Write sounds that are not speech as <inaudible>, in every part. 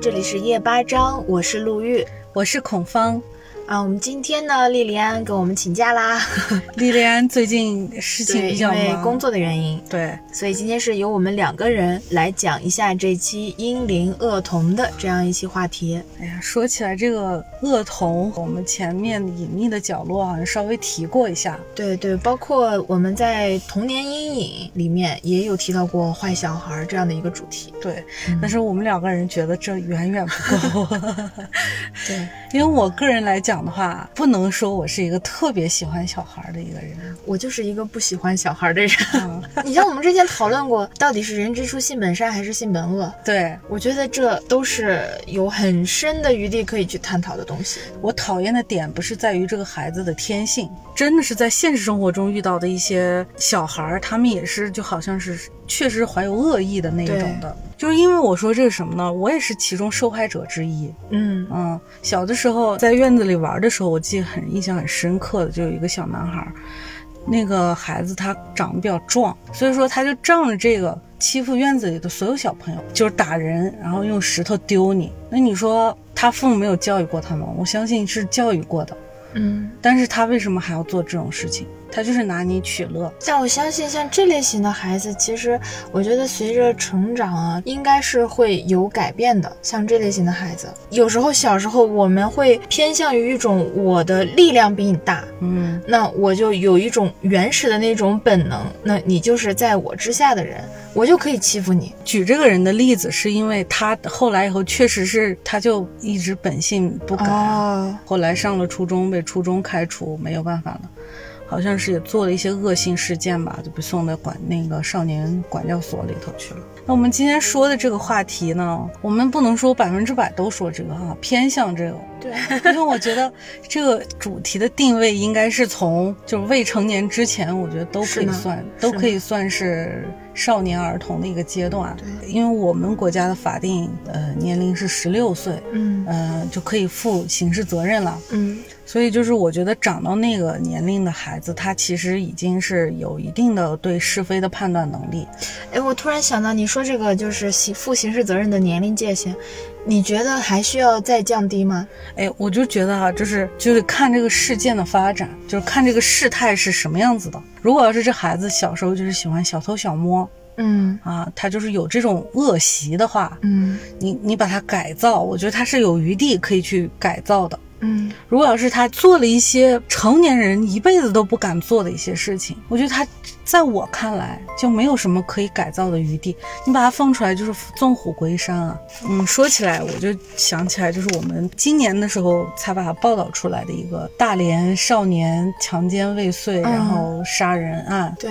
这里是夜八章，我是陆玉，我是孔芳。啊，我们今天呢，莉莉安给我们请假啦。<laughs> 莉莉安最近事情比较因为忙，工作的原因，对，所以今天是由我们两个人来讲一下这期阴灵恶童的这样一期话题。哎呀，说起来这个恶童，我们前面隐秘的角落好像稍微提过一下，对对，包括我们在童年阴影里面也有提到过坏小孩这样的一个主题。对，但是我们两个人觉得这远远不够。<laughs> <laughs> 对，因为我个人来讲的话，不能说我是一个特别喜欢小孩的一个人。我就是一个不喜欢小孩的人。嗯，<laughs> 你像我们之前讨论过，到底是人之初性本善还是性本恶？对我觉得这都是有很深的余地可以去探讨的东西。我讨厌的点不是在于这个孩子的天性，真的是在现实生活中遇到的一些小孩儿，他们也是就好像是确实怀有恶意的那一种的。就是因为我说这个什么呢？我也是其中受害者之一。嗯嗯，小的时候在院子里玩的时候，我记得很印象很深刻的，就有一个小男孩，那个孩子他长得比较壮，所以说他就仗着这个欺负院子里的所有小朋友，就是打人，然后用石头丢你。那你说他父母没有教育过他吗？我相信是教育过的，嗯，但是他为什么还要做这种事情？他就是拿你取乐。但我相信像这类型的孩子，其实我觉得随着成长啊，应该是会有改变的。像这类型的孩子，有时候小时候我们会偏向于一种我的力量比你大，嗯，那我就有一种原始的那种本能，那你就是在我之下的人，我就可以欺负你。举这个人的例子，是因为他后来以后确实是他就一直本性不改。哦，后来上了初中，被初中开除，没有办法了，好像是也做了一些恶性事件吧，就被送到管那个少年管教所里头去了。那我们今天说的这个话题呢，我们不能说百分之百都说这个哈，偏向这个，对，因为我觉得这个主题的定位应该是从就是未成年之前，我觉得都可以算，都可以算是少年儿童的一个阶段。对因为我们国家的法定呃年龄是十六岁，嗯呃就可以负刑事责任了。嗯所以就是我觉得长到那个年龄的孩子，他其实已经是有一定的对是非的判断能力。哎，我突然想到，你说这个就是刑负刑事责任的年龄界限，你觉得还需要再降低吗？哎，我就觉得啊，就是就是看这个事件的发展，就是看这个事态是什么样子的。如果要是这孩子小时候就是喜欢小偷小摸嗯啊，他就是有这种恶习的话，嗯你你把他改造，我觉得他是有余地可以去改造的。嗯如果要是他做了一些成年人一辈子都不敢做的一些事情，我觉得他在我看来就没有什么可以改造的余地。你把它放出来就是纵虎归山啊！嗯，说起来我就想起来，就是我们今年的时候才把它报道出来的一个大连少年强奸未遂然后杀人案。对，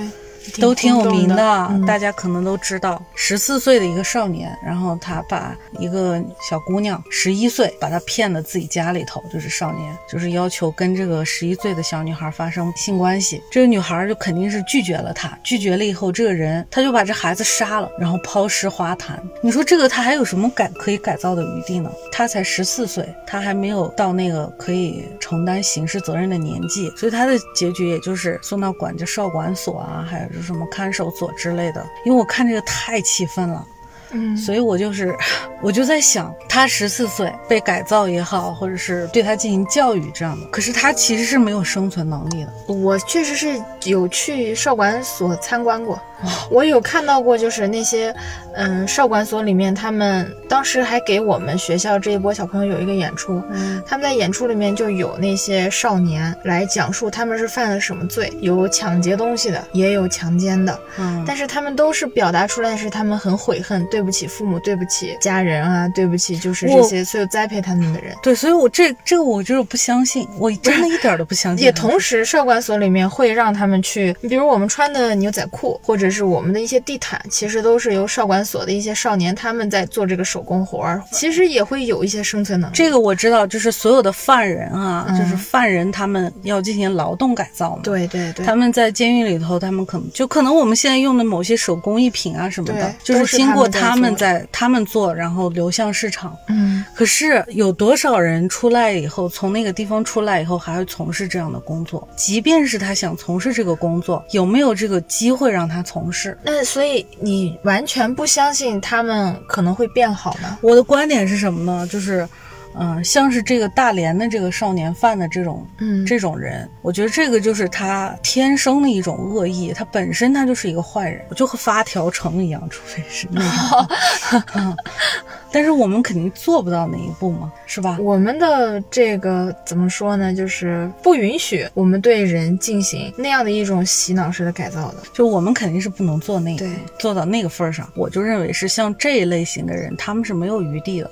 都挺有名的，嗯大家可能都知道，十四岁的一个少年，然后他把一个小姑娘十一岁，把她骗到自己家里头，就是少年，就是要求跟这个十一岁的小女孩发生性关系。这个女孩就肯定是拒绝了他，拒绝了以后，这个人他就把这孩子杀了，然后抛尸花坛。你说这个他还有什么改可以改造的余地呢？他才十四岁，他还没有到那个可以承担刑事责任的年纪，所以他的结局也就是送到管教少管所啊，还有什么看守所之类的。因为我看这个太气愤了。嗯所以我就是，我就在想，他十四岁被改造也好，或者是对他进行教育这样的，可是他其实是没有生存能力的。我确实是有去少管所参观过，哦我有看到过，就是那些，嗯，少管所里面，他们当时还给我们学校这一波小朋友有一个演出，嗯他们在演出里面就有那些少年来讲述他们是犯了什么罪，有抢劫东西的，也有强奸的，嗯，但是他们都是表达出来是他们很悔恨，对不起父母，对不起家人啊，对不起就是这些所有栽培他们的人。对，所以我这这个我就是不相信，我 <laughs> 真的一点儿都不相信。也同时，少管所里面会让他们去，比如我们穿的牛仔裤，或者是我们的一些地毯，其实都是由少管所的一些少年他们在做这个手工活儿，其实也会有一些生存能力。这个我知道，就是所有的犯人啊，嗯就是犯人他们要进行劳动改造嘛。。对对对，他们在监狱里头，他们可能就可能我们现在用的某些手工艺品啊什么的，就是经过他他们在他们做，然后流向市场。嗯，可是有多少人出来以后，从那个地方出来以后，还会从事这样的工作？即便是他想从事这个工作，有没有这个机会让他从事？那所以你完全不相信他们可能会变好吗？我的观点是什么呢？就是。嗯，像是这个大连的这个少年犯的这种，嗯，这种人，我觉得这个就是他天生的一种恶意，他本身他就是一个坏人，就和发条城一样，除非是那种。<laughs> 但是我们肯定做不到那一步嘛，是吧？我们的这个怎么说呢？就是不允许我们对人进行那样的一种洗脑式的改造的，就我们肯定是不能做那个，做到那个份儿上。我就认为是像这一类型的人，他们是没有余地的。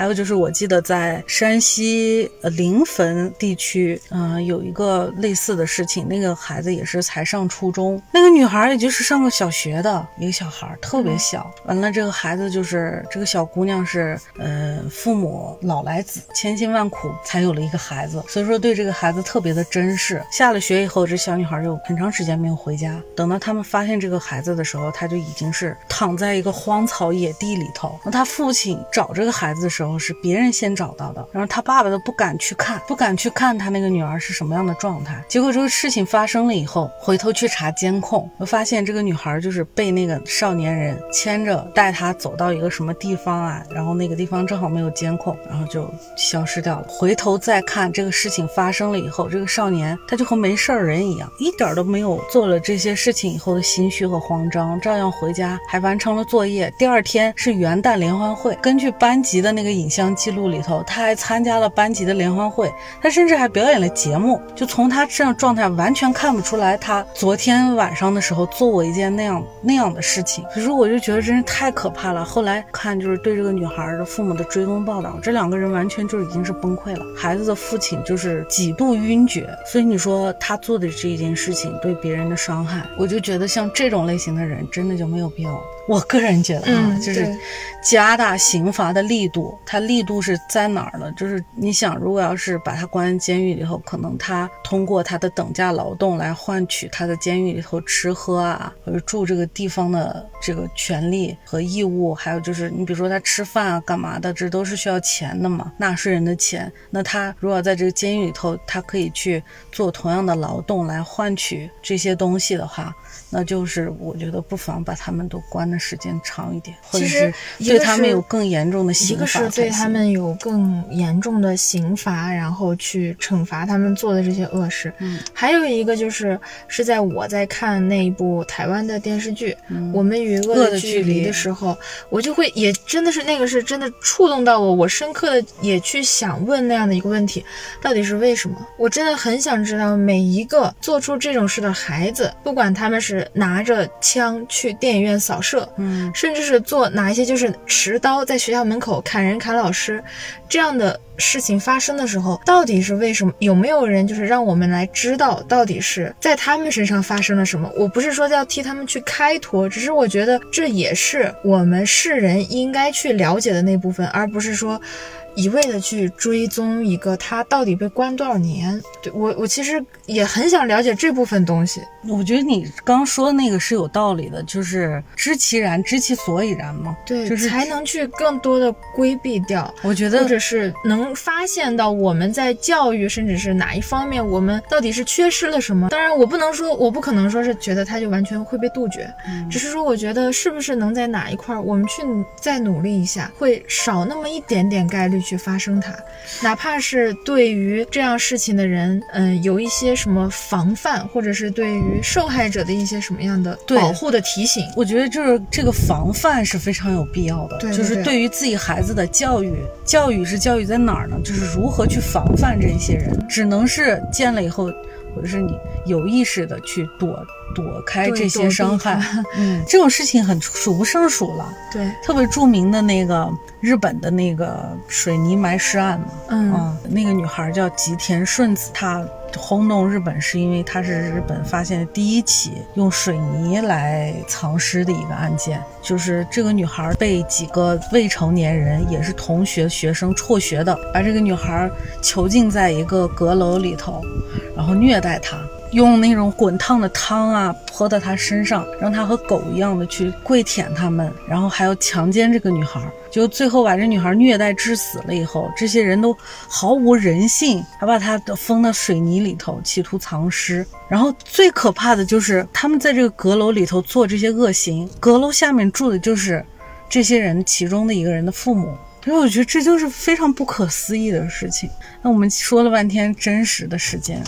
还有就是，我记得在山西临汾地区，嗯，有一个类似的事情。那个孩子也是才上初中，那个女孩也就是上个小学的一个小孩，特别小。完了，这个孩子就是这个小姑娘是，呃，父母老来子，千辛万苦才有了一个孩子，所以说对这个孩子特别的珍视。下了学以后，这小女孩就很长时间没有回家。等到他们发现这个孩子的时候，他就已经是躺在一个荒草野地里头。那他父亲找这个孩子的时候。是别人先找到的，然后他爸爸都不敢去看，不敢去看他那个女儿是什么样的状态。结果这个事情发生了以后，回头去查监控，我发现这个女孩就是被那个少年人牵着带她走到一个什么地方啊，然后那个地方正好没有监控，然后就消失掉了。回头再看这个事情发生了以后，这个少年他就和没事儿人一样，一点都没有做了这些事情以后的心虚和慌张，照样回家还完成了作业。第二天是元旦联欢会，根据班级的那个。影像记录里头，他还参加了班级的联欢会，他甚至还表演了节目。就从他这样状态，完全看不出来他昨天晚上的时候做过一件那样那样的事情。可是我就觉得真是太可怕了。后来看就是对这个女孩的父母的追踪报道，这两个人完全就已经是崩溃了。孩子的父亲就是几度晕厥，所以你说他做的这一件事情对别人的伤害，我就觉得像这种类型的人真的就没有必要。我个人觉得啊，就是加大刑罚的力度。它力度是在哪儿呢？就是你想，如果要是把他关监狱里头，可能他通过他的等价劳动来换取他的监狱里头吃喝啊，或者住这个地方的这个权利和义务，还有就是你比如说他吃饭啊、干嘛的，这都是需要钱的嘛，纳税人的钱。那他如果在这个监狱里头，他可以去做同样的劳动来换取这些东西的话。那就是我觉得不妨把他们都关的时间长一点，或者是对他们有更严重的刑罚。对他们有更严重的刑罚，然后去惩罚他们做的这些恶事。嗯，还有一个就是是在我在看那一部台湾的电视剧《我们与恶的距离》的时候，我就会也真的是那个是真的触动到我，我深刻的也去想问那样的一个问题，到底是为什么？我真的很想知道每一个做出这种事的孩子，不管他们是。拿着枪去电影院扫射，嗯，甚至是做哪一些就是持刀在学校门口砍人看老师这样的事情发生的时候，到底是为什么？有没有人就是让我们来知道到底是在他们身上发生了什么？我不是说要替他们去开脱，只是我觉得这也是我们世人应该去了解的那部分，而不是说。一味的去追踪一个他到底被关多少年？对我，我其实也很想了解这部分东西。我觉得你刚说的那个是有道理的，就是知其然，知其所以然嘛。对，就是才能去更多的规避掉。我觉得，或者是能发现到我们在教育，甚至是哪一方面，我们到底是缺失了什么。当然，我不能说，我不可能说是觉得他就完全会被杜绝，只是说，我觉得是不是能在哪一块儿，我们去再努力一下，会少那么一点点概率。去发生它，哪怕是对于这样事情的人，嗯，有一些什么防范，或者是对于受害者的一些什么样的保护的提醒，我觉得就是这个防范是非常有必要的。对，就是对于自己孩子的教育，教育是教育在哪儿呢？就是如何去防范这些人，只能是见了以后，或者是你有意识的去躲。躲开这些伤害，嗯，<laughs> 这种事情很数不胜数了。对，特别著名的那个日本的那个水泥埋尸案嘛，嗯，那个女孩叫吉田顺子，她轰动日本是因为她是日本发现的第一起用水泥来藏尸的一个案件。就是这个女孩被几个未成年人，也是同学学生辍学的，把这个女孩囚禁在一个阁楼里头，然后虐待她。用那种滚烫的汤啊泼到他身上，让他和狗一样的去跪舔他们，然后还要强奸这个女孩，就最后把这女孩虐待致死了以后，这些人都毫无人性，还把她封到水泥里头，企图藏尸。然后最可怕的就是他们在这个阁楼里头做这些恶行，阁楼下面住的就是这些人其中的一个人的父母。所以我觉得这就是非常不可思议的事情。那我们说了半天真实的事件，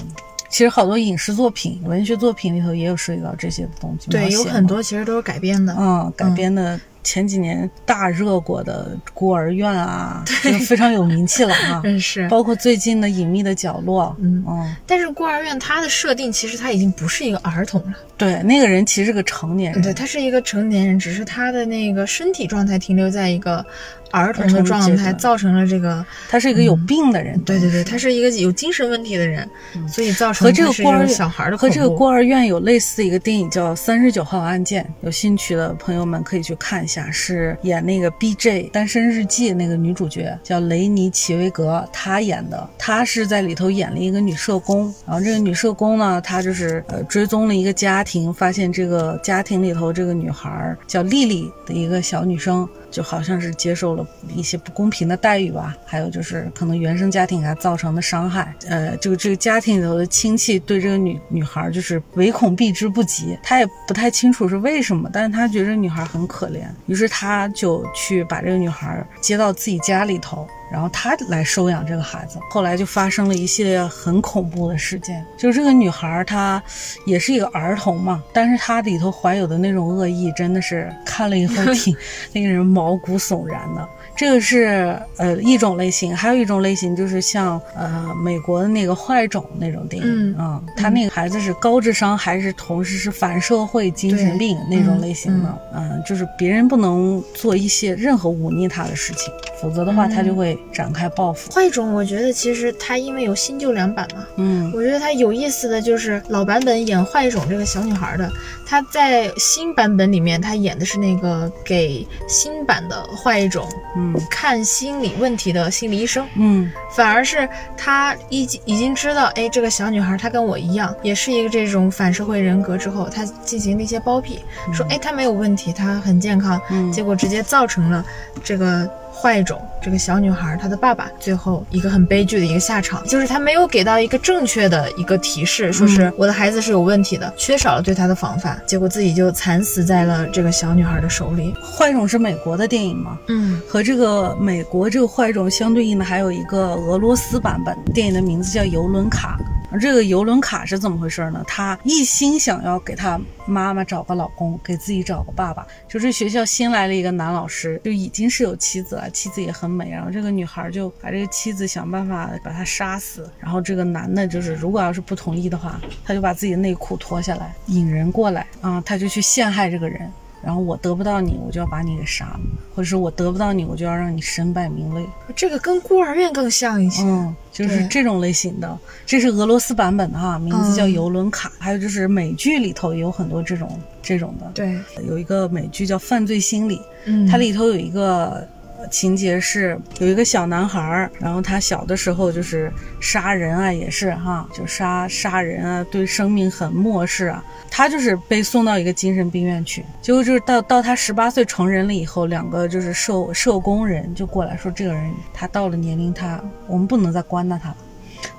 其实好多影视作品、文学作品里头也有涉及到这些东西。对，有很多其实都是改编的。嗯，改编的。前几年大热过的孤儿院啊，<laughs> 就非常有名气了啊。<laughs> 是，包括最近的隐秘的角落，嗯嗯。但是孤儿院它的设定其实它已经不是一个儿童了。对，那个人其实是个成年人。对，他是一个成年人，只是他的那个身体状态停留在一个儿童的状态，造成了这个。他是一个有病的人。对对对，他是一个有精神问题的人，所以造成和这个孤儿小孩的和这个孤儿院有类似的一个电影叫《三十九号案件》，有兴趣的朋友们可以去看一下，是演那个 B.J. 单身日记那个女主角叫雷尼奇维格，她演的，她是在里头演了一个女社工，然后这个女社工呢，她就是呃追踪了一个家庭。庭发现这个家庭里头这个女孩叫丽丽的一个小女生，就好像是接受了一些不公平的待遇吧，还有就是可能原生家庭给她造成的伤害。呃，这个这个家庭里头的亲戚对这个女女孩就是唯恐避之不及，他也不太清楚是为什么，但是他觉得女孩很可怜，于是他就去把这个女孩接到自己家里头。然后他来收养这个孩子，后来就发生了一系列很恐怖的事件。就是这个女孩，她也是一个儿童嘛，但是她里头怀有的那种恶意，真的是看了以后挺令 <laughs> 人毛骨悚然的。这个是呃一种类型，还有一种类型就是像呃美国的那个坏种那种电影。啊，他那个孩子是高智商，还是同时是反社会精神病那种类型的，嗯，就是别人不能做一些任何忤逆他的事情，否则的话他就会展开报复。坏种我觉得其实他因为有新旧两版嘛，嗯，我觉得他有意思的就是老版本演坏种这个小女孩的，她在新版本里面她演的是那个给新版的坏种。嗯，看心理问题的心理医生，嗯，反而是她已经已经知道，哎，这个小女孩她跟我一样，也是一个这种反社会人格之后，她进行了一些包庇，说，哎，她没有问题，她很健康，嗯结果直接造成了这个。坏种，这个小女孩她的爸爸最后一个很悲剧的一个下场，就是他没有给到一个正确的一个提示，说是我的孩子是有问题的，缺少了对他的防范，结果自己就惨死在了这个小女孩的手里。坏种是美国的电影吗？嗯，和这个美国这个坏种相对应的还有一个俄罗斯版本电影的名字叫游轮卡。这个游轮卡是怎么回事呢？他一心想要给他妈妈找个老公，给自己找个爸爸。就是学校新来了一个男老师，就已经是有妻子了，妻子也很美。然后这个女孩就把这个妻子想办法把他杀死。然后这个男的，就是如果要是不同意的话，他就把自己的内裤脱下来引人过来啊，他就去陷害这个人。然后我得不到你，我就要把你给杀了，或者是我得不到你，我就要让你身败名裂。这个跟孤儿院更像一些，嗯，就是这种类型的。这是俄罗斯版本的哈，名字叫《游轮卡》。还有就是美剧里头也有很多这种这种的。对，有一个美剧叫《犯罪心理》，嗯，它里头有一个。情节是有一个小男孩儿，然后他小的时候就是杀人啊，也是哈，就杀杀人啊，对生命很漠视啊。他就是被送到一个精神病院去，结果就是到到他十八岁成人了以后，两个就是社社工人就过来说，这个人他到了年龄，他我们不能再关到他了。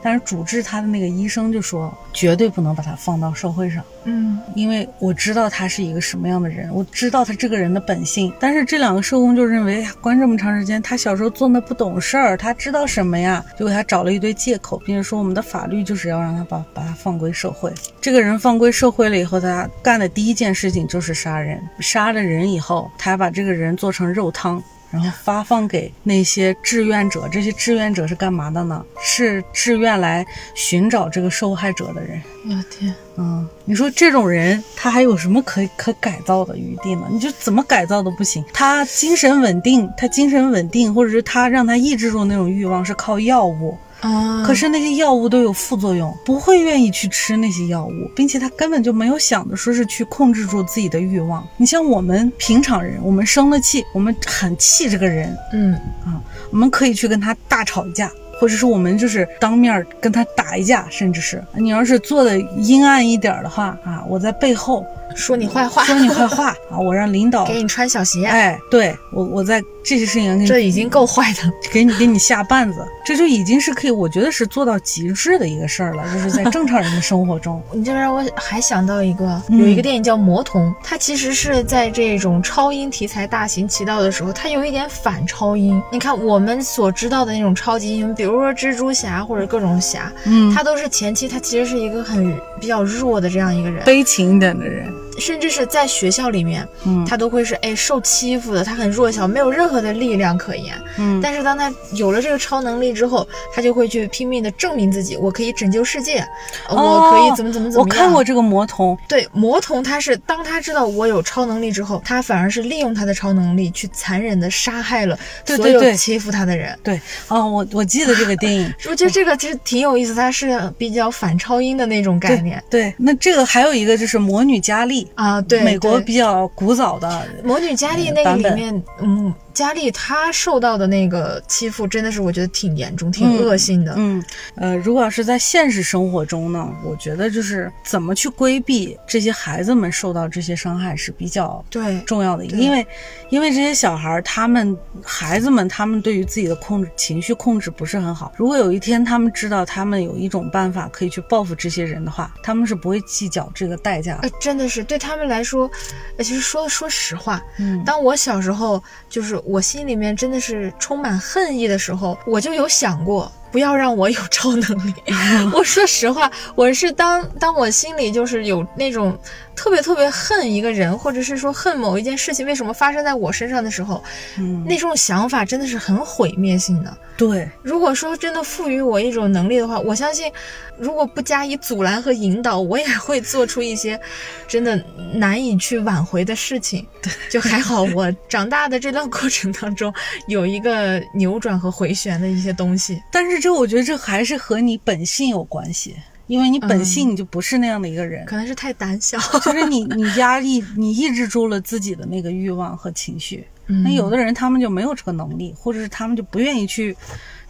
但是主治他的那个医生就说，绝对不能把他放到社会上，嗯，因为我知道他是一个什么样的人，我知道他这个人的本性。但是这两个社工就认为，关这么长时间，他小时候做那不懂事儿，他知道什么呀？就给他找了一堆借口，并且说我们的法律就是要让他把把他放归社会。这个人放归社会了以后，他干的第一件事情就是杀人。杀了人以后，他还把这个人做成肉汤。然后发放给那些志愿者，这些志愿者是干嘛的呢？是志愿来寻找这个受害者的人。我的天，嗯，你说这种人他还有什么可可改造的余地呢？你就怎么改造都不行。他精神稳定，他精神稳定，或者是他让他抑制住那种欲望是靠药物。啊！可是那些药物都有副作用，不会愿意去吃那些药物，并且他根本就没有想着说是去控制住自己的欲望。你像我们平常人，我们生了气，我们很气这个人，嗯啊，我们可以去跟他大吵一架，或者是我们就是当面跟他打一架，甚至是你要是做的阴暗一点的话啊，我在背后说你坏话，说你坏话 <laughs> 啊，我让领导给你穿小鞋，哎，对我我在这些事情上这已经够坏的。给你给你下绊子，这就已经是可以，我觉得是做到极致的一个事儿了，就是在正常人的生活中。<laughs> 你这边我还想到一个，有一个电影叫《魔童》，它其实是在这种超英题材大行其道的时候，它有一点反超英。你看我们所知道的那种超级英雄，比如说蜘蛛侠或者各种侠，嗯，他都是前期他其实是一个很比较弱的这样一个人，悲情一点的人。甚至是在学校里面，嗯，他都会是哎受欺负的，他很弱小，没有任何的力量可言，嗯。但是当他有了这个超能力之后，他就会去拼命的证明自己，我可以拯救世界，我可以怎么怎么怎么样。我看过这个魔童，对魔童，他是当他知道我有超能力之后，他反而是利用他的超能力去残忍的杀害了所有欺负他的人。对，哦，我我记得这个电影，<laughs> 我觉得这个其实挺有意思，它是比较反超英的那种概念。对，那这个还有一个就是魔女佳丽啊，对，美国比较古早的魔女佳丽那个里面，嗯。佳丽她受到的那个欺负真的是我觉得挺严重、挺恶性的。嗯，呃，如果要是在现实生活中呢，我觉得就是怎么去规避这些孩子们受到这些伤害是比较对重要的，因为因为这些小孩他们孩子们他们对于自己的控制情绪控制不是很好。如果有一天他们知道他们有一种办法可以去报复这些人的话，他们是不会计较这个代价。呃，真的是对他们来说，其实说说实话，嗯，当我小时候就是。我心里面真的是充满恨意的时候，我就有想过。不要让我有超能力。<laughs> 我说实话，我是当当我心里就是有那种特别特别恨一个人，或者是说恨某一件事情为什么发生在我身上的时候，嗯，那种想法真的是很毁灭性的。对，如果说真的赋予我一种能力的话，我相信，如果不加以阻拦和引导，我也会做出一些真的难以去挽回的事情。对就还好，我长大的这段过程当中有一个扭转和回旋的一些东西，但是。这我觉得这还是和你本性有关系，因为你本性你就不是那样的一个人，可能是太胆小，<laughs> 就是你 <laughs> 你压抑你抑制住了自己的那个欲望和情绪。那有的人他们就没有这个能力，或者是他们就不愿意去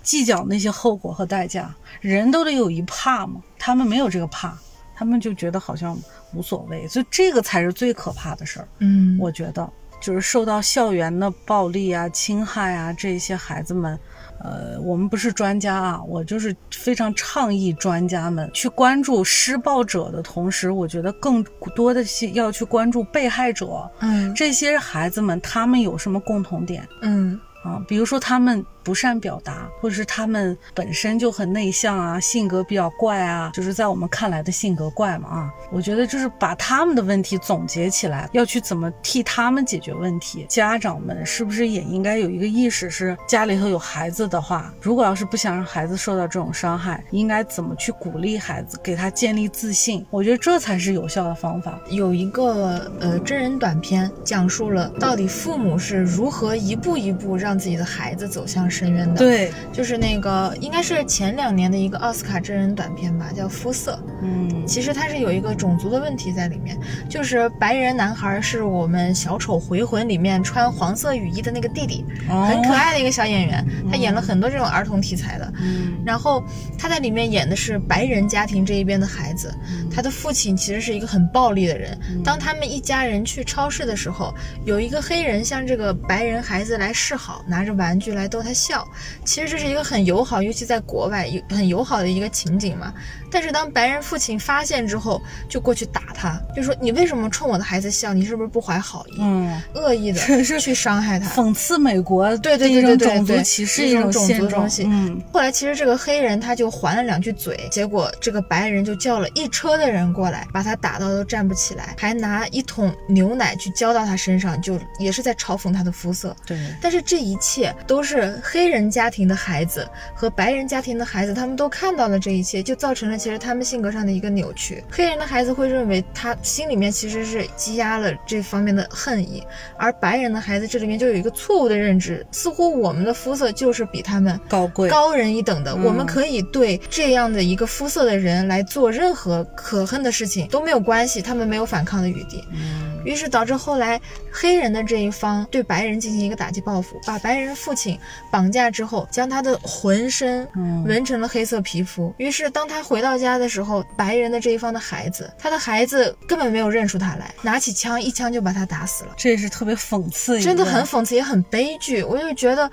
计较那些后果和代价。人都得有一怕嘛，他们没有这个怕，他们就觉得好像无所谓，所以这个才是最可怕的事儿。嗯，我觉得就是受到校园的暴力啊、侵害啊，这些孩子们。呃，我们不是专家啊，我就是非常倡议专家们去关注施暴者的同时，我觉得更多的是要去关注被害者。嗯，这些孩子们他们有什么共同点？嗯啊，比如说他们。不善表达，或者是他们本身就很内向啊，性格比较怪啊，就是在我们看来的性格怪嘛啊。我觉得就是把他们的问题总结起来，要去怎么替他们解决问题。家长们是不是也应该有一个意识，是家里头有孩子的话，如果要是不想让孩子受到这种伤害，应该怎么去鼓励孩子，给他建立自信？我觉得这才是有效的方法。有一个呃真人短片，讲述了到底父母是如何一步一步让自己的孩子走向。深渊的，对，就是那个应该是前两年的一个奥斯卡真人短片吧，叫《肤色》。嗯，其实它是有一个种族的问题在里面，就是白人男孩是我们小丑回魂里面穿黄色雨衣的那个弟弟，很可爱的一个小演员，他演了很多这种儿童题材的。嗯，然后他在里面演的是白人家庭这一边的孩子，他的父亲其实是一个很暴力的人。当他们一家人去超市的时候，有一个黑人向这个白人孩子来示好，拿着玩具来逗他。笑，其实这是一个很友好，尤其在国外有很友好的一个情景嘛。但是当白人父亲发现之后，就过去打他，就说你为什么冲我的孩子笑？你是不是不怀好意？嗯，恶意的 <laughs> 去伤害他，讽刺美国对对对对对种族歧视一种种族东西。嗯，后来其实这个黑人他就还了两句嘴，结果这个白人就叫了一车的人过来，把他打到都站不起来，还拿一桶牛奶去浇到他身上，就也是在嘲讽他的肤色。对，但是这一切都是黑人家庭的孩子和白人家庭的孩子，他们都看到了这一切，就造成了。其实他们性格上的一个扭曲，黑人的孩子会认为他心里面其实是积压了这方面的恨意，而白人的孩子这里面就有一个错误的认知，似乎我们的肤色就是比他们高贵、高人一等的，我们可以对这样的一个肤色的人来做任何可恨的事情都没有关系，他们没有反抗的余地。于是导致后来黑人的这一方对白人进行一个打击报复，把白人父亲绑绑架之后，将他的浑身嗯纹成了黑色皮肤。于是当他回到家的时候，白人的这一方的孩子，他的孩子根本没有认出他来，拿起枪一枪就把他打死了。这也是特别讽刺，真的很讽刺，也很悲剧。我就觉得。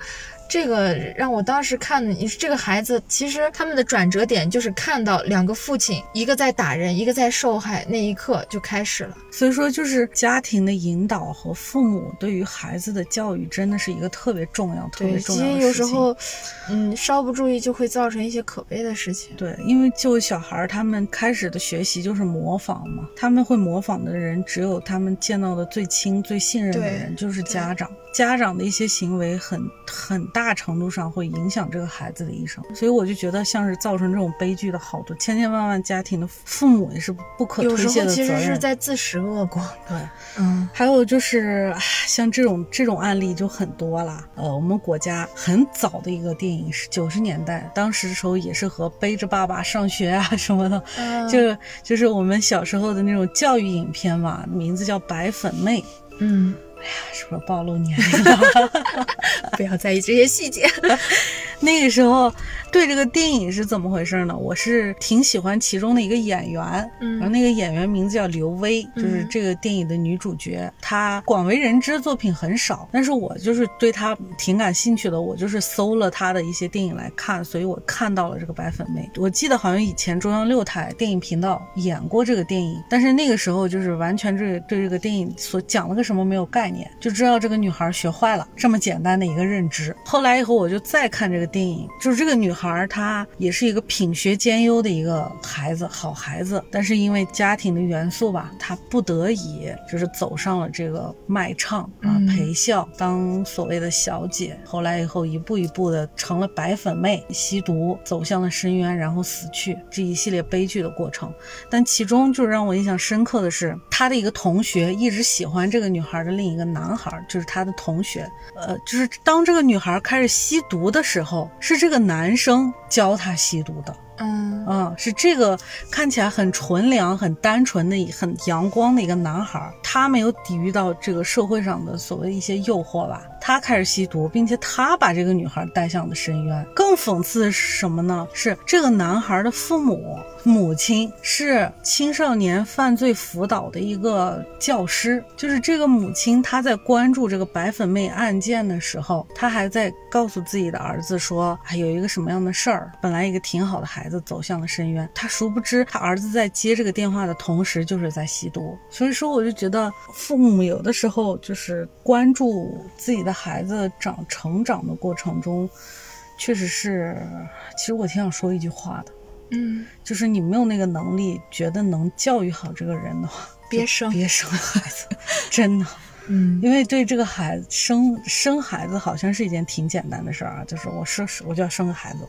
这个让我当时看，你这个孩子其实他们的转折点就是看到两个父亲，一个在打人，一个在受害，那一刻就开始了。所以说，就是家庭的引导和父母对于孩子的教育，真的是一个特别重要、特别，重要的事情。实有时候，嗯，稍不注意就会造成一些可悲的事情。对，因为就小孩儿他们开始的学习就是模仿嘛，他们会模仿的人只有他们见到的最亲、最信任的人，就是家长。家长的一些行为很很大程度上会影响这个孩子的一生，所以我就觉得像是造成这种悲剧的好多千千万万家庭的父母也是不可有时推卸候其实是。在自食恶果。对，嗯还有就是，像这种这种案例就很多了。呃，我们国家很早的一个电影是九十年代，当时的时候也是和背着爸爸上学啊什么的，嗯 <laughs> 就就是我们小时候的那种教育影片嘛，名字叫《白粉妹》。嗯，哎呀是不是暴露年龄了？<laughs> 不要在意这些细节。<laughs> 那个时候对这个电影是怎么回事呢？我是挺喜欢其中的一个演员，嗯然后那个演员名字叫刘薇，就是嗯这个电影的女主角。她广为人知的作品很少，但是我就是对她挺感兴趣的，我就是搜了她的一些电影来看，所以我看到了这个白粉妹。我记得好像以前中央六台电影频道演过这个电影，但是那个时候就是完全对对这个电影所讲了个什么没有概念，就知道这个女孩学坏了这么简单的一个认知。后来以后我就再看这个电影，就是这个女孩她也是一个品学兼优的一个孩子，好孩子，但是因为家庭的元素吧，她不得已就是走上了这个卖唱啊、嗯陪笑，当所谓的小姐。后来以后一步一步的成了白粉妹，吸毒，走向了深渊，然后死去，这一系列悲剧的过程。但其中就让我印象深刻的是，他的一个同学一直喜欢这个女孩的另一个男孩，就是他的同学。呃，就是当这个女孩开始吸毒的时候，是这个男生教他吸毒的。嗯啊，是这个看起来很纯良、很单纯的、很阳光的一个男孩儿，他没有抵御到这个社会上的所谓一些诱惑吧，他开始吸毒，并且他把这个女孩带向了深渊。更讽刺的是什么呢？是这个男孩的父母，母亲是青少年犯罪辅导的一个教师，就是这个母亲，她在关注这个白粉妹案件的时候，她还在告诉自己的儿子说，哎，有一个什么样的事儿，本来一个挺好的孩子走向了深渊，他殊不知他儿子在接这个电话的同时就是在吸毒，所以说我就觉得父母有的时候就是关注自己的孩子长成长的过程中，确实是，其实我挺想说一句话的。嗯，就是你没有那个能力，觉得能教育好这个人的话，别生别生孩子，真的。嗯因为对这个孩子生生孩子好像是一件挺简单的事儿啊，就是我生我就要生个孩子，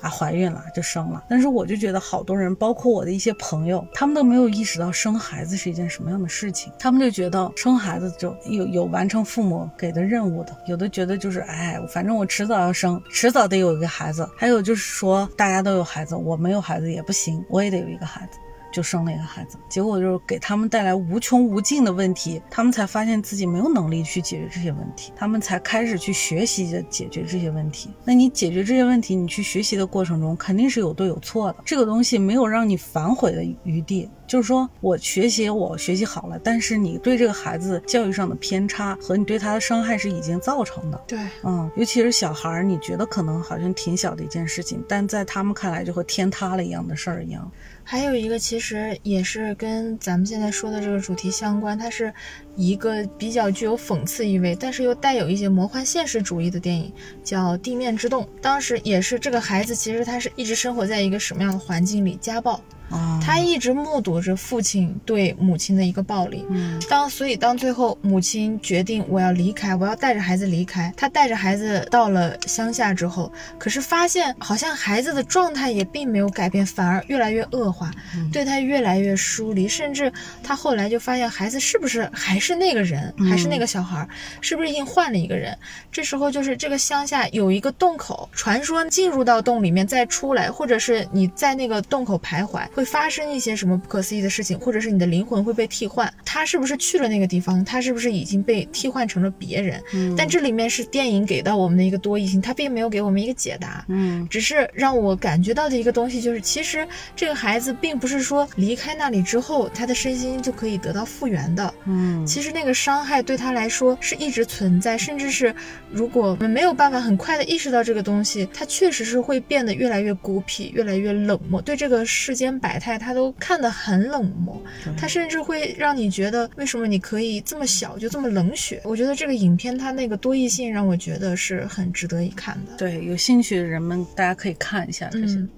啊怀孕了就生了。但是我就觉得好多人，包括我的一些朋友，他们都没有意识到生孩子是一件什么样的事情。他们就觉得生孩子就有有完成父母给的任务的，有的觉得就是哎，反正我迟早要生，迟早得有一个孩子。还有就是说大家都有孩子，我没有孩子也不行，我也得有一个孩子。就生了一个孩子，结果就是给他们带来无穷无尽的问题，他们才发现自己没有能力去解决这些问题，他们才开始去学习着解决这些问题。那你解决这些问题，你去学习的过程中肯定是有对有错的，这个东西没有让你反悔的余地。就是说我学习我学习好了，但是你对这个孩子教育上的偏差和你对他的伤害是已经造成的。对，嗯，尤其是小孩儿，你觉得可能好像挺小的一件事情，但在他们看来就和天塌了一样的事儿一样。还有一个其实也是跟咱们现在说的这个主题相关，它是一个比较具有讽刺意味，但是又带有一些魔幻现实主义的电影，叫《地面之洞》。当时也是这个孩子，其实他是一直生活在一个什么样的环境里？家暴，啊，他一直目睹着父亲对母亲的一个暴力。嗯当所以当最后母亲决定我要离开，我要带着孩子离开，他带着孩子到了乡下之后，可是发现好像孩子的状态也并没有改变，反而越来越恶化，嗯对他越来越疏离，甚至他后来就发现孩子是不是还是那个人，还是那个小孩，是不是已经换了一个人？这时候就是这个乡下有一个洞口，传说进入到洞里面再出来，或者是你在那个洞口徘徊，会发生。一些什么不可思议的事情，或者是你的灵魂会被替换。他是不是去了那个地方？他是不是已经被替换成了别人？嗯但这里面是电影给到我们的一个多义性，它并没有给我们一个解答。嗯只是让我感觉到的一个东西，就是其实这个孩子并不是说离开那里之后，他的身心就可以得到复原的。嗯，其实那个伤害对他来说是一直存在，甚至是如果我们没有办法很快的意识到这个东西，他确实是会变得越来越孤僻，越来越冷漠，对这个世间百态他都看得很冷漠。他甚至会让你觉得，为什么你可以这么小就这么冷血？我觉得这个影片它那个多义性让我觉得是很值得一看的。对，有兴趣的人们大家可以看一下这些。嗯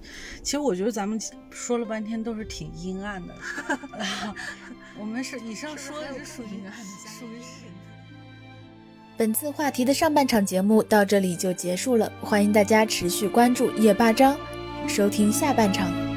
其实我觉得咱们说了半天都是挺阴暗的，<laughs> 我们是以上说的是属于属于是。本次话题的上半场节目到这里就结束了，欢迎大家持续关注夜八章，收听下半场。